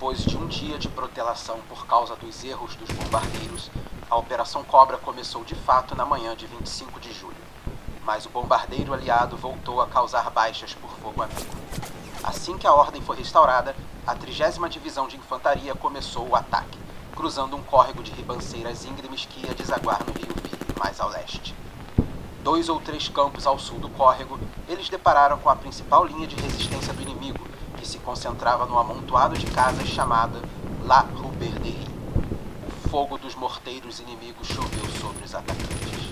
Depois de um dia de protelação por causa dos erros dos bombardeiros, a Operação Cobra começou de fato na manhã de 25 de julho. Mas o bombardeiro aliado voltou a causar baixas por fogo amigo. Assim que a ordem foi restaurada, a 30 Divisão de Infantaria começou o ataque, cruzando um córrego de ribanceiras íngremes que ia desaguar no rio Vire, mais ao leste. Dois ou três campos ao sul do córrego, eles depararam com a principal linha de resistência do inimigo, concentrava no amontoado de casas chamada La Ruberderie. O fogo dos morteiros inimigos choveu sobre os atacantes.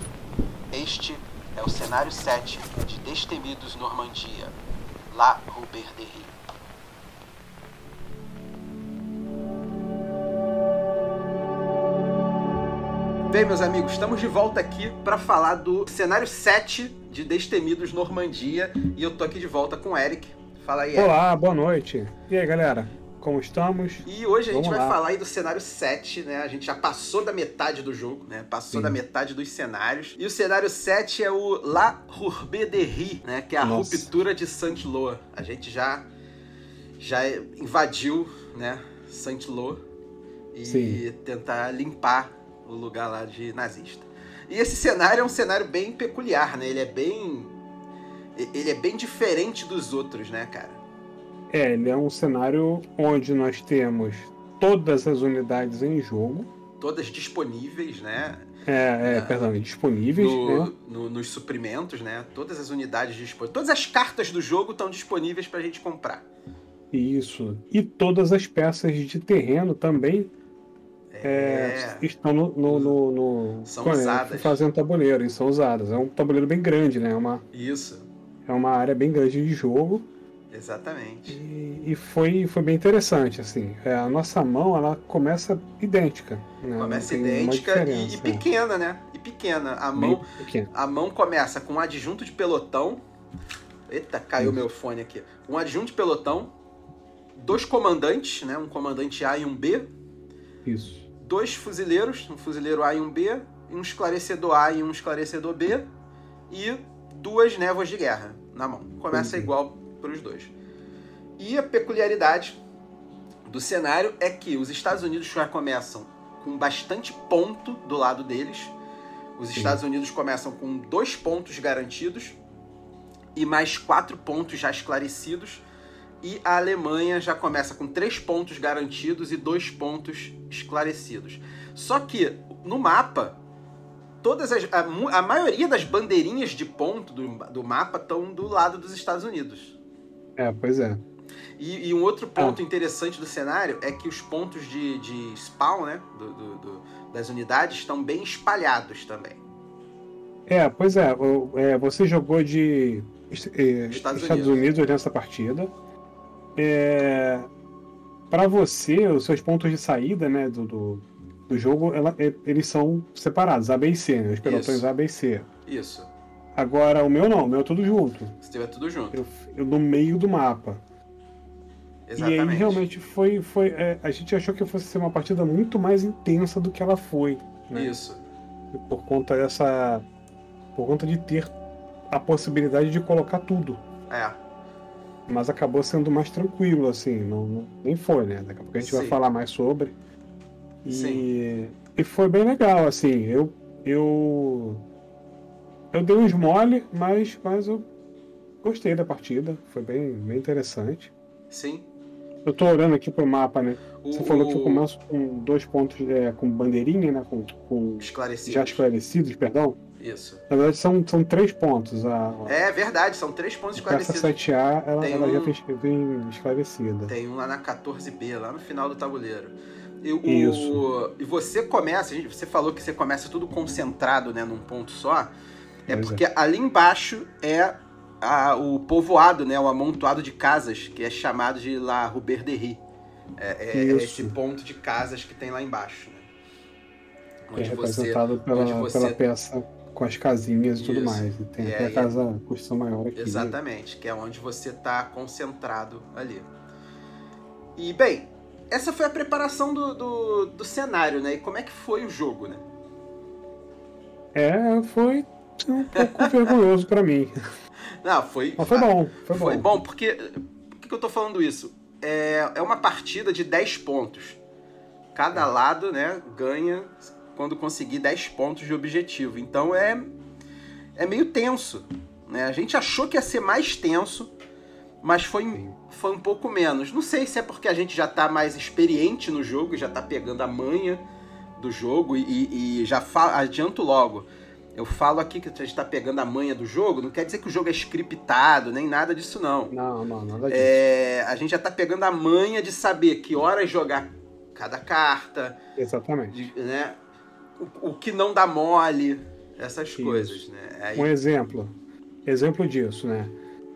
Este é o cenário 7 de Destemidos Normandia, La Ruberderie. Bem, meus amigos, estamos de volta aqui para falar do cenário 7 de Destemidos Normandia e eu tô aqui de volta com o Eric. Fala aí. Olá, boa noite. E aí, galera? Como estamos? E hoje a gente Vamos vai lá. falar aí do cenário 7, né? A gente já passou da metade do jogo, né? Passou Sim. da metade dos cenários. E o cenário 7 é o La Rourbederie, né? Que é a Nossa. ruptura de Saint-Lô. A gente já, já invadiu, né? Saint-Lô e Sim. tentar limpar o lugar lá de nazista. E esse cenário é um cenário bem peculiar, né? Ele é bem... Ele é bem diferente dos outros, né, cara? É, ele é um cenário onde nós temos todas as unidades em jogo. Todas disponíveis, né? É, é, É. perdão, disponíveis, no- né? no- nos suprimentos, né? Todas as unidades disponíveis. Todas as cartas do jogo estão disponíveis pra gente comprar. Isso. E todas as peças de terreno também é, estão no, no, no, no- São é, usadas. fazendo tabuleiro e são usadas. É um tabuleiro bem grande, né? É uma, Isso, é uma área bem grande de jogo. exatamente. E, e foi, foi bem interessante, assim. É, a nossa mão, ela começa idêntica. Né? Começa idêntica e, e pequena, né? E pequena. A Bem mão, pequena. a mão começa com um adjunto de pelotão. Eita, caiu Isso. meu fone aqui. Um adjunto de pelotão. Dois comandantes, né? Um comandante A e um B. Isso. dois fuzileiros, um fuzileiro A e um B, e um esclarecedor A e um esclarecedor B, e duas névoas de guerra na mão. Começa igual para os dois. E a peculiaridade do cenário é que os Estados Unidos já começam com bastante ponto do lado deles. Os Sim. Estados Unidos começam com dois pontos garantidos e mais quatro pontos já esclarecidos. E a Alemanha já começa com três pontos garantidos e dois pontos esclarecidos. Só que no mapa, todas as, a, a maioria das bandeirinhas de ponto do, do mapa estão do lado dos Estados Unidos. É, pois é. E, e um outro ponto interessante do cenário é que os pontos de, de spawn, né, do- do- do- das unidades, estão bem espalhados também. É, pois é. é, você jogou de eh, Estados Estados, Unidos. Unidos. nessa partida. É, para você, os seus pontos de saída né, do, do, jogo, ela- eles são separados, A, B e C, né? Os pelotões Isso. A, B e C. Isso. Agora, o meu não, o meu é tudo junto. Se tiver tudo junto. Eu, eu no meio do mapa. Exatamente. E aí realmente foi. foi é, a gente achou que fosse ser uma partida muito mais intensa do que ela foi. Né? Isso. Por conta dessa. Por conta de ter a possibilidade de colocar tudo. É. Mas acabou sendo mais tranquilo, assim. Não, não- nem foi, né? Daqui a pouco a gente vai Sim. falar mais sobre. E, Sim. e foi bem legal, assim. Eu. Eu. Eu dei uns mole, mas, mas eu gostei da partida. Foi bem, bem interessante. Sim. Eu tô olhando aqui pro mapa, né? O, Você falou que eu começo com dois pontos é, com bandeirinha, né? Com, com Esclarecido. já esclarecidos, perdão. Isso. Na verdade, são, são três pontos. A, É verdade, são três pontos esclarecidos. 7A, ela, ela já um- tem, vem esclarecida. Tem um lá na 14B, lá no final do tabuleiro. E, o- Isso. e você começa, gente, você falou que você começa tudo concentrado, né, num ponto só. É Pois é. porque ali embaixo é a- o povoado, né, o amontoado de casas, que é chamado de La Ruberderie. É, é Isso. esse ponto de casas que tem lá embaixo, né? Que é representado pela, onde você- pela peça com as casinhas e tudo mais. E tem E até a casa construção maior aqui. Exatamente, que é onde você está concentrado ali. E, bem, essa foi a preparação do, do, do cenário, né? E como é que foi o jogo, né? É, foi um pouco vergonhoso pra mim. Não, foi. Mas foi bom, foi bom. Foi bom, porque. Por que que eu tô falando isso? é, é uma partida de 10 pontos. Cada lado né, ganha quando conseguir 10 pontos de objetivo. Então é, é meio tenso. Né? A gente achou que ia ser mais tenso, mas foi, foi um pouco menos. Não sei se é porque a gente já está mais experiente no jogo, já está pegando a manha do jogo e, e já adianto logo. Eu falo aqui que a gente está pegando a manha do jogo, não quer dizer que o jogo é scriptado, nem nada disso, não. Não, não, nada disso. É, a gente já está pegando a manha de saber que horas jogar cada carta. Exatamente. De, né? O, o, que não dá mole, essas Isso. coisas, né? Aí... Um exemplo. Exemplo disso, né?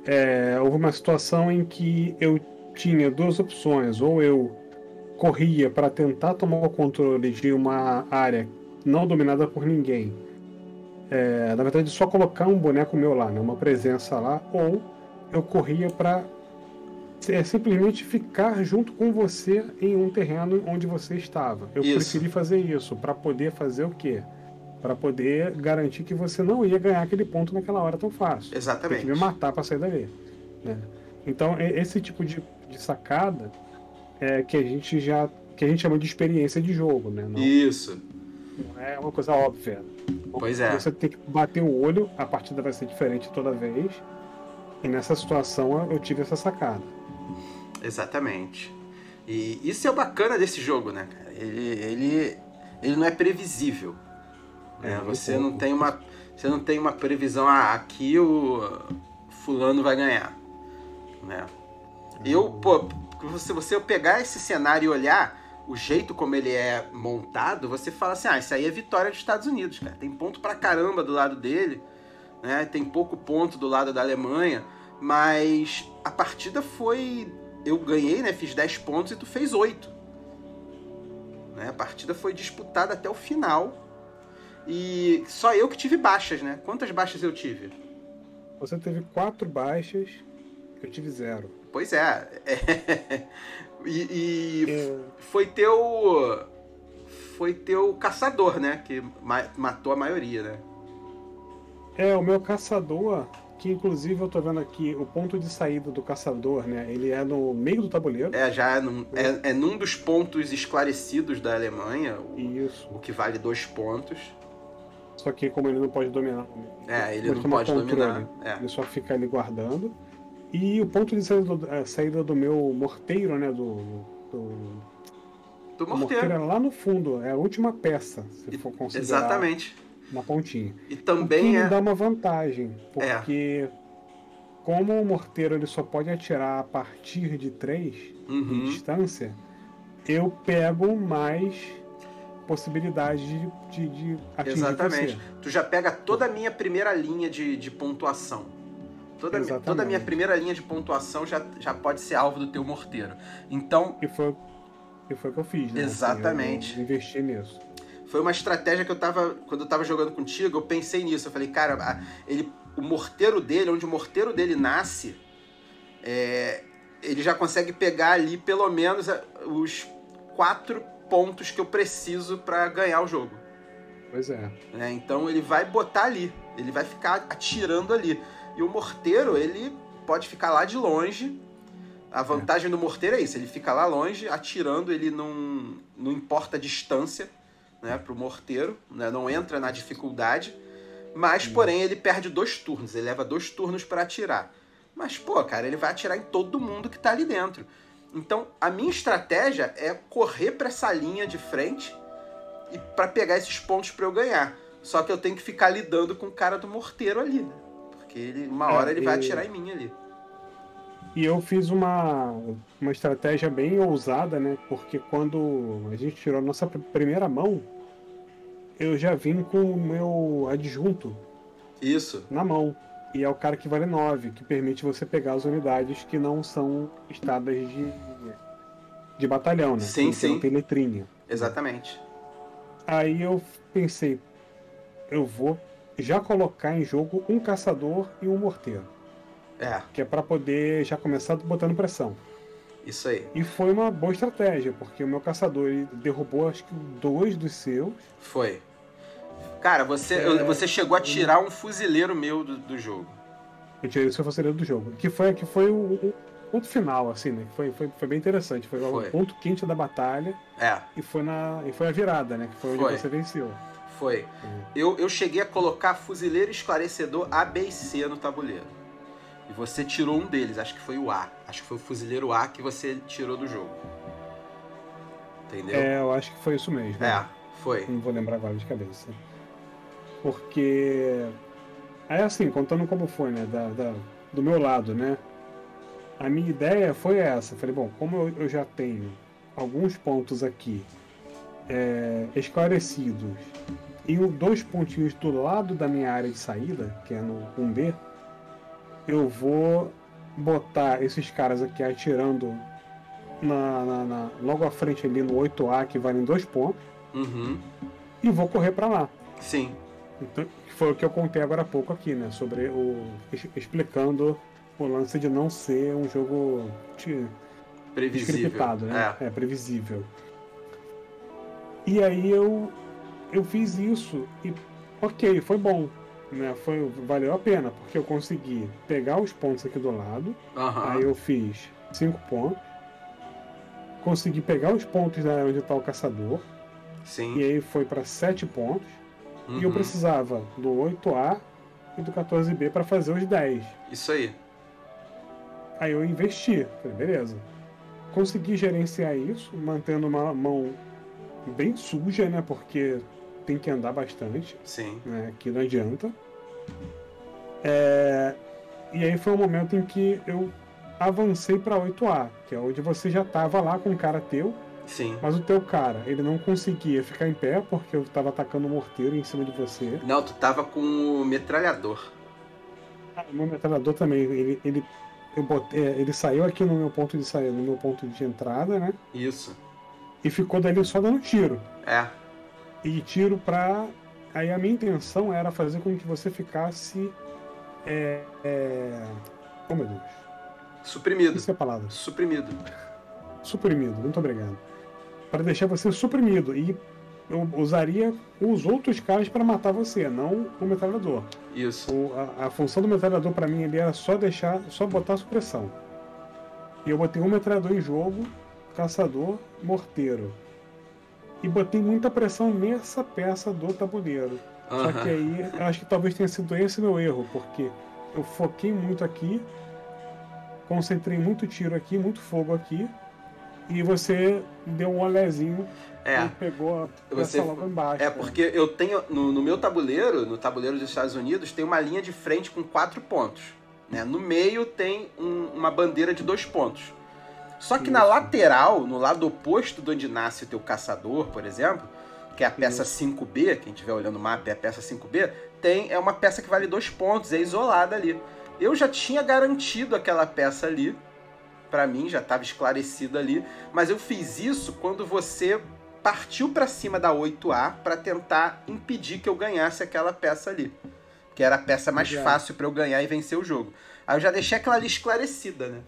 É, houve uma situação em que eu tinha duas opções, ou eu corria para tentar tomar o controle de uma área não dominada por ninguém. É, na verdade, só colocar um boneco meu lá, né, uma presença lá, ou eu corria para é, simplesmente ficar junto com você em um terreno onde você estava. Eu isso. preferi fazer isso para poder fazer o quê? Para poder garantir que você não ia ganhar aquele ponto naquela hora tão fácil. Exatamente. Tem que me matar para sair dali. Né? Então, esse tipo de, de sacada é, que a gente já que a gente chama de experiência de jogo, né? Não, Isso. Não é uma coisa óbvia. Pois é. Você tem que bater o olho, a partida vai ser diferente toda vez. E nessa situação eu tive essa sacada. Exatamente. E isso é o bacana desse jogo, né? Ele, ele, ele não é previsível. É, você não tem uma você não tem uma previsão ah, aqui o fulano vai ganhar, né? Eu, pô, se você pegar esse cenário e olhar o jeito como ele é montado, você fala assim: ah, isso aí é vitória dos Estados Unidos, cara. Tem ponto pra caramba do lado dele, né? Tem pouco ponto do lado da Alemanha, mas a partida foi. Eu ganhei, né? Fiz 10 pontos e tu fez 8. Né? A partida foi disputada até o final. E só eu que tive baixas, né? Quantas baixas eu tive? Você teve quatro baixas, eu tive zero. Pois é. é. E, e é. foi teu. Foi teu caçador, né? Que matou a maioria, né? É, o meu caçador, que inclusive eu tô vendo aqui, o ponto de saída do caçador, né? Ele é no meio do tabuleiro. É, já é num, é, é num dos pontos esclarecidos da Alemanha. O, Isso. O que vale dois pontos. Só que como ele não pode dominar. É, ele não pode controle, dominar. É. Ele só fica ali guardando. E o ponto de saída do, a saída do meu morteiro, né? Do. Do, do morteiro. morteiro. é lá no fundo, é a última peça, se for considerar. Exatamente. Na pontinha. E também é. dá uma vantagem, porque. É. Como o morteiro ele só pode atirar a partir de 3 uhum. de distância, eu pego mais possibilidade de, de, de atingir Exatamente. Você. Tu já pega toda a minha primeira linha de, de pontuação. Toda, toda a minha primeira linha de pontuação já, já pode ser alvo do teu morteiro. Então. E foi, e foi o que eu fiz, né? Exatamente. Assim, investi nisso. Foi uma estratégia que eu tava. Quando eu tava jogando contigo, eu pensei nisso. Eu falei, cara, ele, o morteiro dele, onde o morteiro dele nasce, é, ele já consegue pegar ali pelo menos os quatro pontos que eu preciso para ganhar o jogo. Pois é. é. Então ele vai botar ali. Ele vai ficar atirando ali. E o morteiro, ele pode ficar lá de longe. A vantagem do morteiro é isso, ele fica lá longe, atirando, ele não, não importa a distância né, pro morteiro, né, não entra na dificuldade. Mas, porém, ele perde dois turnos, ele leva dois turnos para atirar. Mas, pô, cara, ele vai atirar em todo mundo que tá ali dentro. Então, a minha estratégia é correr para essa linha de frente e para pegar esses pontos para eu ganhar. Só que eu tenho que ficar lidando com o cara do morteiro ali, né? Porque ele, uma hora é, ele vai atirar em mim ali. E eu fiz uma, uma estratégia bem ousada, né? Porque quando a gente tirou a nossa primeira mão, eu já vim com o meu adjunto. Isso. Na mão. E é o cara que vale 9, que permite você pegar as unidades que não são estadas de, de batalhão, né? Sim, que sim. tem letrinha. Exatamente. Aí eu pensei, eu vou já colocar em jogo um caçador e um morteiro. É. Que é para poder já começar botando pressão. Isso aí. E foi uma boa estratégia, porque o meu caçador ele derrubou acho que dois dos seus. Foi. Cara, você, é... você chegou a tirar um fuzileiro meu do, do jogo. Eu tirei o seu fuzileiro do jogo. Que foi, que foi o, ponto final, assim, né? Foi, foi, foi bem interessante. Foi, foi, o ponto quente da batalha. É. E foi, na, e foi a virada, né? Que foi, foi. onde você venceu. Foi. É. Eu, eu cheguei a colocar fuzileiro esclarecedor A, B e C no tabuleiro. E você tirou um deles, acho que foi o A. Acho que foi o fuzileiro A que você tirou do jogo. Entendeu? É, eu acho que foi isso mesmo. É, foi. Não vou lembrar agora de cabeça. Porque. É assim, contando como foi, né? Da, da, do meu lado, né? A minha ideia foi essa. Falei, bom, como eu, eu já tenho alguns pontos aqui é, esclarecidos e dois pontinhos do lado da minha área de saída, que é no 1B, eu vou botar esses caras aqui atirando na, na, na, logo à frente ali no 8A, que valem dois pontos, uhum. e vou correr para lá. Sim. Então, foi o que eu contei agora há pouco aqui, né? Sobre o. explicando o lance de não ser um jogo de, previsível. né? É. é. previsível. E aí eu, eu fiz isso e ok, foi bom. Né? Foi, valeu a pena, porque eu consegui pegar os pontos aqui do lado. Uhum. Aí eu fiz 5 pontos. Consegui pegar os pontos da onde está o caçador. Sim. E aí foi para 7 pontos. Uhum. E eu precisava do 8A e do 14B para fazer os 10. Isso aí. Aí eu investi. Falei, beleza. Consegui gerenciar isso, mantendo uma mão bem suja, né? Porque tem que andar bastante. Sim. Né, que não adianta. É... E aí foi o um momento em que eu avancei para 8A, que é onde você já tava lá com um cara teu. Sim. Mas o teu cara, ele não conseguia ficar em pé porque eu tava atacando o um morteiro em cima de você. Não, tu tava com o metralhador. Ah, o meu metralhador também, ele, ele, eu botei, é, ele saiu aqui no meu ponto de saída, no meu ponto de entrada, né? Isso. E ficou dali só dando tiro. É. E tiro pra. Aí a minha intenção era fazer com que você ficasse. É. é... Oh meu Deus. Suprimido. Isso é a palavra. Suprimido. Suprimido, muito obrigado. Para deixar você suprimido. E eu usaria os outros caras para matar você, não o metralhador. Isso. O, a, a, função do metralhador para mim ele era só deixar, só botar supressão. E eu botei um metralhador em jogo, caçador, morteiro. E botei muita pressão nessa peça do tabuleiro. Só que aí, eu acho que talvez tenha sido esse meu erro, porque eu foquei muito aqui, concentrei muito tiro aqui, muito fogo aqui, e você deu um olhazinho é. e pegou a você, logo embaixo. É, né? porque eu tenho, no, no, meu tabuleiro, no tabuleiro dos Estados Unidos, tem uma linha de frente com quatro pontos. Né? No meio tem um, uma bandeira de dois pontos. Só que Isso. na lateral, no lado oposto de onde nasce o teu caçador, por exemplo, que é a peça Isso. 5B, quem estiver olhando o mapa é a peça 5B, tem, é uma peça que vale dois pontos, é isolada ali. Eu já tinha garantido aquela peça ali, para mim já estava esclarecido ali, mas eu fiz isso quando você partiu para cima da 8A para tentar impedir que eu ganhasse aquela peça ali, que era a peça mais Legal. fácil para eu ganhar e vencer o jogo. Aí eu já deixei aquela ali esclarecida, né?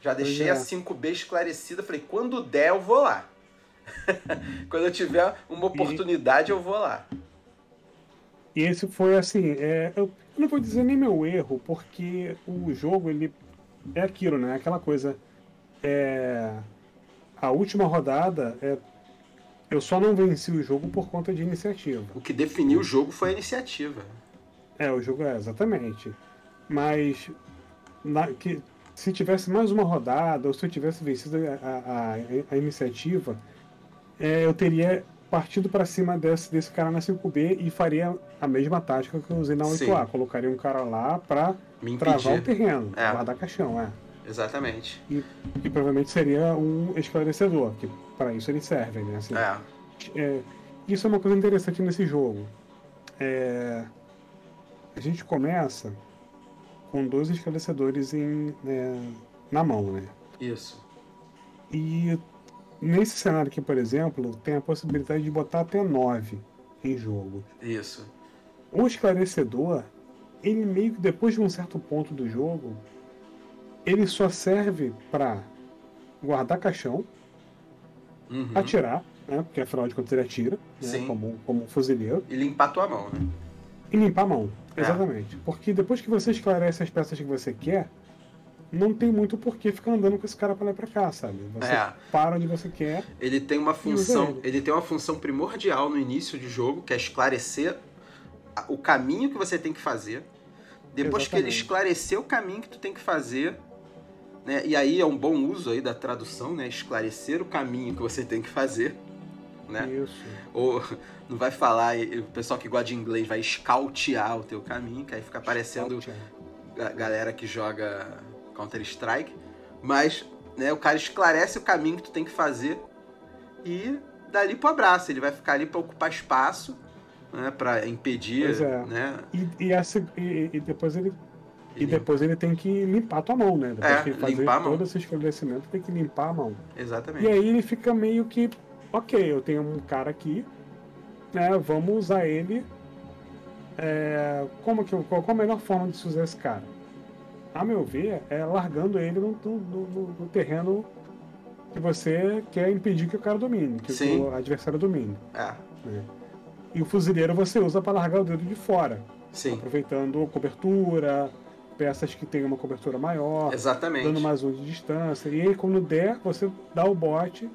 Já deixei é. a 5B esclarecida, falei, quando der eu vou lá. quando eu tiver uma oportunidade eu vou lá. E esse foi assim, é, eu não vou dizer nem meu erro, porque o jogo ele é aquilo, né? Aquela coisa. É, a última rodada é, eu só não venci o jogo por conta de iniciativa. O que definiu o jogo foi a iniciativa. É, o jogo é, exatamente. Mas na, que, se tivesse mais uma rodada, ou se eu tivesse vencido a, a, a iniciativa, é, eu teria partido para cima desse, desse cara na 5B e faria a mesma tática que eu usei na 8A. Sim. Colocaria um cara lá para travar o terreno, é. guardar caixão, é. Exatamente. E, e, provavelmente seria um esclarecedor, que para isso eles servem, né? Assim, é. é. Isso é uma coisa interessante nesse jogo. É, a gente começa com dois esclarecedores em, né, na mão, né? Isso. E nesse cenário aqui, por exemplo, tem a possibilidade de botar até nove em jogo. Isso. O esclarecedor, ele meio que depois de um certo ponto do jogo, ele só serve para guardar caixão, uhum. atirar, né? Porque afinal de contas ele atira, né? como, como um fuzileiro. E limpar a tua mão, né? E limpar a mão, é. exatamente. É. Porque depois que você esclarece as peças que você quer, não tem muito porquê ficar andando com esse cara pra lá e pra cá, sabe? Você É. para onde você quer. Ele tem uma função, ele. ele tem uma função primordial no início de jogo, que é esclarecer o caminho que você tem que fazer. Depois que ele Exatamente. esclarecer o caminho que tu tem que fazer, né? E aí é um bom uso aí da tradução, né? Esclarecer o caminho que você tem que fazer, né? Isso. Ou não vai falar, o pessoal que gosta de inglês vai escautear o teu caminho, que aí fica parecendo a galera que joga Counter Strike, mas né, o cara esclarece o caminho que tu tem que fazer e dali pro abraço. Ele vai ficar ali para ocupar espaço, né, para impedir, é. né? E, e, essa- e- e depois ele. E depois ele tem que limpar a tua mão, né? Depois É, que ele fazer limpar a mão. todo esse esclarecimento, tem que limpar a mão. Exatamente. E aí ele fica meio que, ok, eu tenho um cara aqui, né? Vamos usar ele. é, como que qual, qual a melhor forma de se usar esse cara? A meu ver, é largando ele no, no- no- no terreno que você quer impedir que o cara domine, que Sim. o adversário domine. É, E o fuzileiro você usa para largar o dedo de fora, sim, aproveitando cobertura, peças que têm uma cobertura maior, exatamente. dando mais um de distância. E aí, quando der, você dá o bote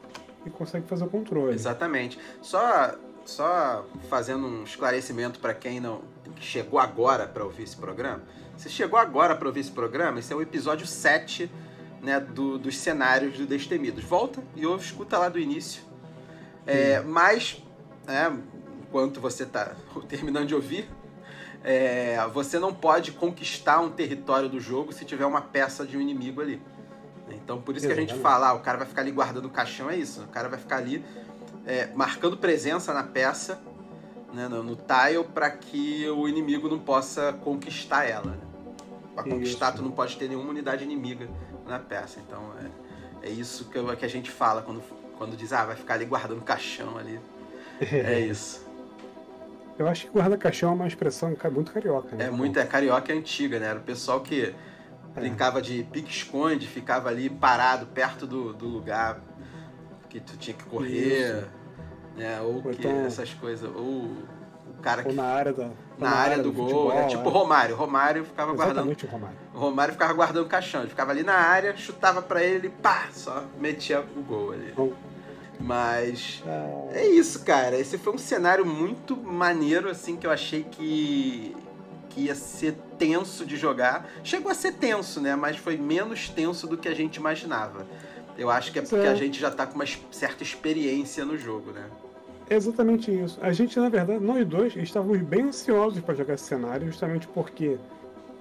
e consegue fazer o controle. Exatamente. Só, só fazendo um esclarecimento para quem não chegou agora para ouvir esse programa. Se chegou agora para ouvir esse programa, esse é o episódio 7 né, do- dos cenários do Destemidos. Volta e ouve, escuta lá do início. É, mas, né, enquanto você está terminando de ouvir, é, você não pode conquistar um território do jogo se tiver uma peça de um inimigo ali. Então, por isso que a gente fala, ah, o cara vai ficar ali guardando o caixão, é isso. O cara vai ficar ali é, marcando presença na peça, né, no, no tile, para que o inimigo não possa conquistar ela. Né? Pra conquistar, Isso. tu não pode ter nenhuma unidade inimiga na peça. Então, é, é isso que, eu- que a gente fala quando, quando diz, ah, vai ficar ali guardando caixão ali. É isso. Eu acho que guarda-caixão é uma expressão muito carioca, né? É muito, é carioca é antiga, né? Era o pessoal que brincava de pique-esconde, ficava ali parado perto do, do lugar que tu tinha que correr, né? Ou, Ou que então- essas coisas. Ou o cara que na área da. ou na área do gol, futebol, é tipo Romário. Romário ficava guardando. Exatamente o Romário. O Romário ficava guardando o caixão. Ele ficava ali na área, chutava pra ele, pá, só metia o gol ali. Bom. Mas É, é isso, cara. Esse foi um cenário muito maneiro, assim, que eu achei que, que ia ser tenso de jogar. Chegou a ser tenso, né? Mas foi menos tenso do que a gente imaginava. Eu acho que é porque É. a gente já tá com uma certa experiência no jogo, né? é exatamente isso. A gente, na verdade, nós dois estávamos bem ansiosos para jogar esse cenário, justamente porque,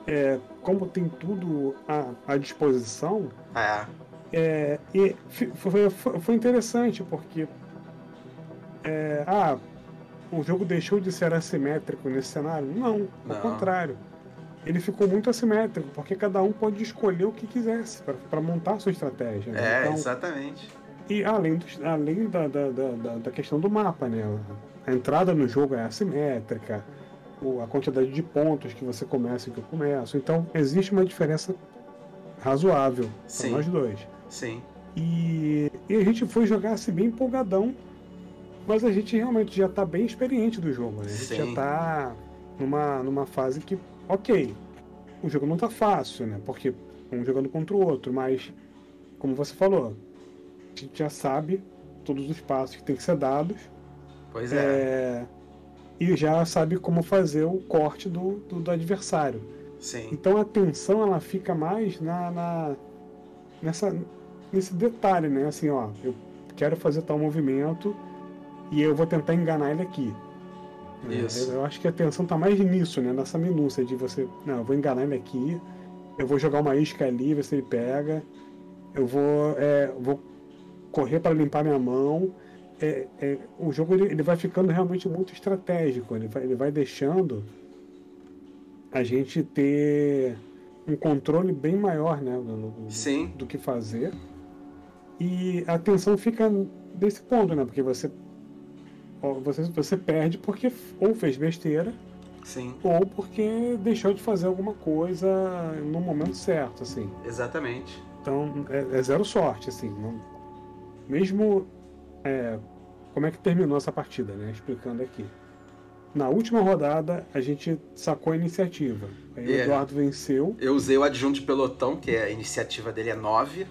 é, como tem tudo à, à disposição, É, É, e foi- foi interessante porque é, ah, o jogo deixou de ser assimétrico nesse cenário? Não, ao Não. contrário. Ele ficou muito assimétrico, porque cada um pode escolher o que quisesse para montar a sua estratégia. né? é, Então, exatamente. e além, dos- além da, da, da, da- questão do mapa, né? A entrada no jogo é assimétrica, a quantidade de pontos que você começa e que eu começo. Então existe uma diferença razoável para nós dois. Sim. E, e a gente foi jogar assim bem empolgadão, mas a gente realmente já tá bem experiente do jogo, né? A gente Sim. já tá numa, numa fase que, ok, o jogo não tá fácil, né? Porque um jogando contra o outro, mas como você falou, a gente já sabe todos os passos que tem que ser dados Pois é. é, e já sabe como fazer o corte do, do, do adversário. Sim. Então a tensão ela fica mais na, na- nessa nesse detalhe, né? Assim, ó, eu quero fazer tal movimento e eu vou tentar enganar ele aqui. Né? Isso. Eu, eu acho que a tensão tá mais nisso, né? Nessa minúcia de você, não, eu vou enganar ele aqui, eu vou jogar uma isca ali, ver se ele pega, eu vou, é, vou correr para limpar minha mão. É, é, o jogo ele, ele vai ficando realmente muito estratégico, ele vai, ele vai deixando a gente ter um controle bem maior né, do, Sim. do que fazer. E a tensão fica desse ponto, né? Porque você, você, você perde porque ou fez besteira Sim. ou porque deixou de fazer alguma coisa no momento certo, assim. Exatamente. Então é, é zero sorte, assim. não- mesmo é, como é que terminou essa partida, né? Explicando aqui. Na última rodada, a gente sacou a iniciativa. Aí o É. Eduardo venceu. Eu usei o adjunto de pelotão, que a iniciativa dele é 9.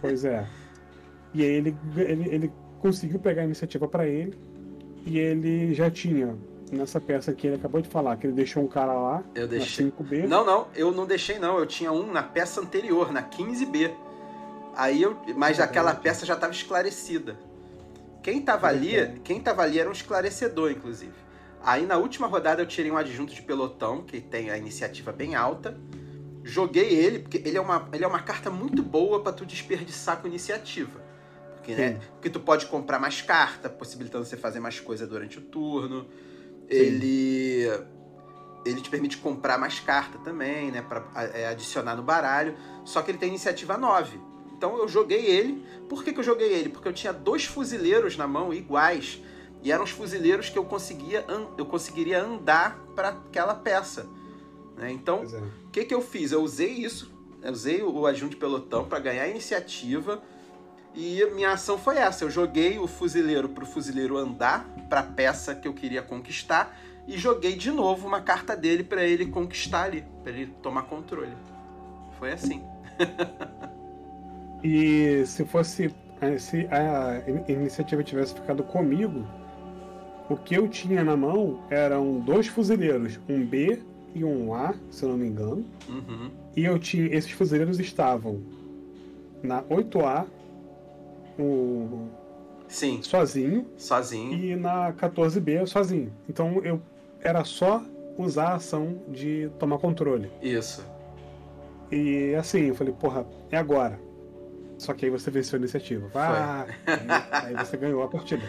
Pois é. E aí ele, ele, ele conseguiu pegar a iniciativa pra ele. E ele já tinha, nessa peça que ele acabou de falar, que ele deixou um cara lá, Eu deixei. na 5B. Não, não, eu não deixei não. Eu tinha um na peça anterior, na 15B. Aí eu, mas É aquela verdade. peça já estava esclarecida. Quem tava ali, quem tava ali era um esclarecedor, inclusive. Aí na última rodada eu tirei um adjunto de pelotão, que tem a iniciativa bem alta. Joguei ele, porque ele é uma, ele é uma carta muito boa pra tu desperdiçar com iniciativa. Porque, né, Sim. porque tu pode comprar mais carta, possibilitando você fazer mais coisa durante o turno. Ele ele te permite comprar mais carta também, né, para adicionar no baralho. Só que ele tem iniciativa 9. Então eu joguei ele. Por que, que eu joguei ele? Porque eu tinha dois fuzileiros na mão iguais. E eram os fuzileiros que eu conseguia eu conseguiria andar para aquela peça. né? Então, é. o que, que eu fiz? Eu usei isso, eu usei o adjunto de pelotão para ganhar a iniciativa. E minha ação foi essa: eu joguei o fuzileiro pro fuzileiro andar para a peça que eu queria conquistar e joguei de novo uma carta dele para ele conquistar ali, para ele tomar controle. Foi assim. E se fosse. eh, Se a in- iniciativa tivesse ficado comigo, o que eu tinha na mão eram dois fuzileiros, um B e um A, se eu não me engano. Uhum. E eu tinha. Esses fuzileiros estavam na 8A, o, Sim, sozinho, sozinho. e na 14B sozinho. Então eu era só usar a ação de tomar controle. Isso. E assim, eu falei, porra, é agora. Só que aí você venceu a iniciativa. Ah, aí, aí você ganhou a partida.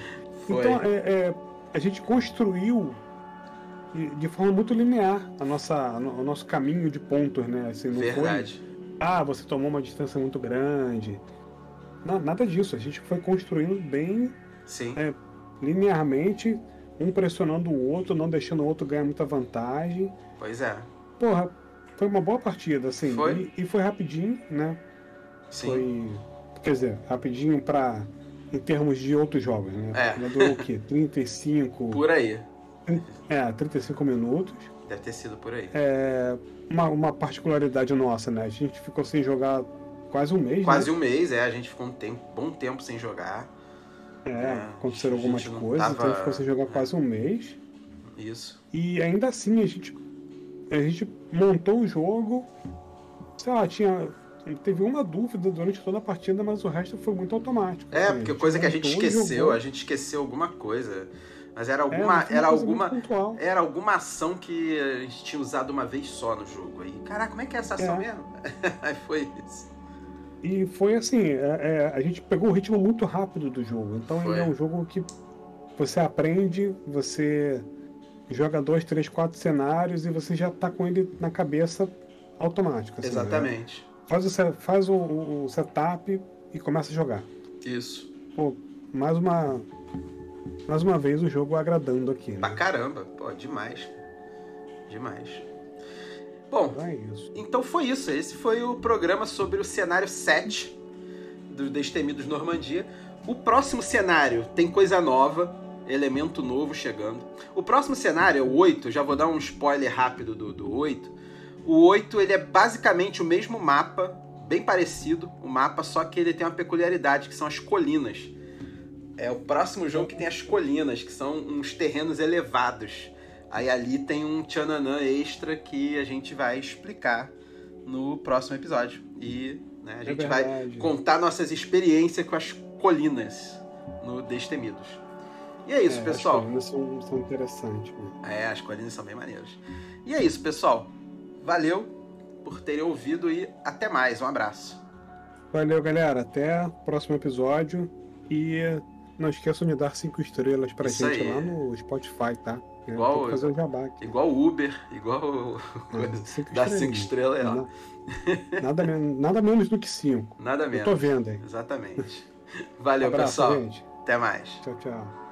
Foi. Então, é, é, a gente construiu de, de forma muito linear a nossa, o nosso caminho de pontos, né? Assim, não Verdade. foi, ah, você tomou uma distância muito grande. Não, nada disso. A gente foi construindo bem Sim. É. linearmente, um pressionando o outro, não deixando o outro ganhar muita vantagem. Pois é. Porra, foi uma boa partida, assim. Foi. E, e foi rapidinho, né? Sim. Foi. Quer dizer, rapidinho pra. Em termos de outros jogos, né? É. Durou o quê? 35. Por aí. É, 35 minutos. Deve ter sido por aí. É, uma, uma particularidade nossa, né? A gente ficou sem jogar quase um mês. Quase né? um mês, é. A gente ficou um tempo, bom tempo sem jogar. É, é, aconteceram algumas coisas, então a tava- gente ficou sem jogar quase um mês. Isso. E ainda assim a gente, a gente montou o jogo. Sei lá, tinha. Teve uma dúvida durante toda a partida, mas o resto foi muito automático. É, assim, porque coisa que a gente esqueceu, a gente esqueceu alguma coisa. Mas era É, alguma. uma era alguma. Era alguma ação que a gente tinha usado uma vez só no jogo. Aí, caraca, como é que é essa ação É. mesmo? Aí foi isso. E foi assim, é- é, a gente pegou o ritmo muito rápido do jogo. Então Foi. ele é um jogo que você aprende, você joga dois, três, quatro cenários e você já tá com ele na cabeça automático. assim, né? Exatamente. Faz, o, faz o, o- setup e começa a jogar. Isso. Pô, mais uma. Mais uma vez o jogo agradando aqui. Pra Né? caramba. Pô, demais. Demais. Bom, Então é. Então foi isso. Esse foi o programa sobre o cenário 7 do Destemidos Normandia. O próximo cenário tem coisa nova, elemento novo chegando. O próximo cenário é o 8, já vou dar um spoiler rápido do, do 8. O 8 ele é basicamente o mesmo mapa, bem parecido, o mapa, só que ele tem uma peculiaridade, que são as colinas. É o próximo jogo que tem as colinas, que são uns terrenos elevados. Aí ali tem um tchananã extra que a gente vai explicar no próximo episódio. E né, a gente vai É verdade. contar nossas experiências com as colinas no Destemidos. E é isso, É, pessoal. As colinas são, são interessantes. Né? É, as colinas são bem maneiras. E é isso, pessoal. Valeu por terem ouvido e até mais. Um abraço. Valeu, galera. Até o próximo episódio. E não esqueçam de dar cinco estrelas pra Isso gente aí. lá no Spotify, tá? Eu Igual- fazer o jabá aqui. Igual Uber, igual É, cinco Dá cinco estrelas é Nada, nada menos do que cinco. Nada Eu menos. tô vendo aí. Exatamente. Valeu, Abraço, pessoal. gente. Até mais. Tchau, tchau.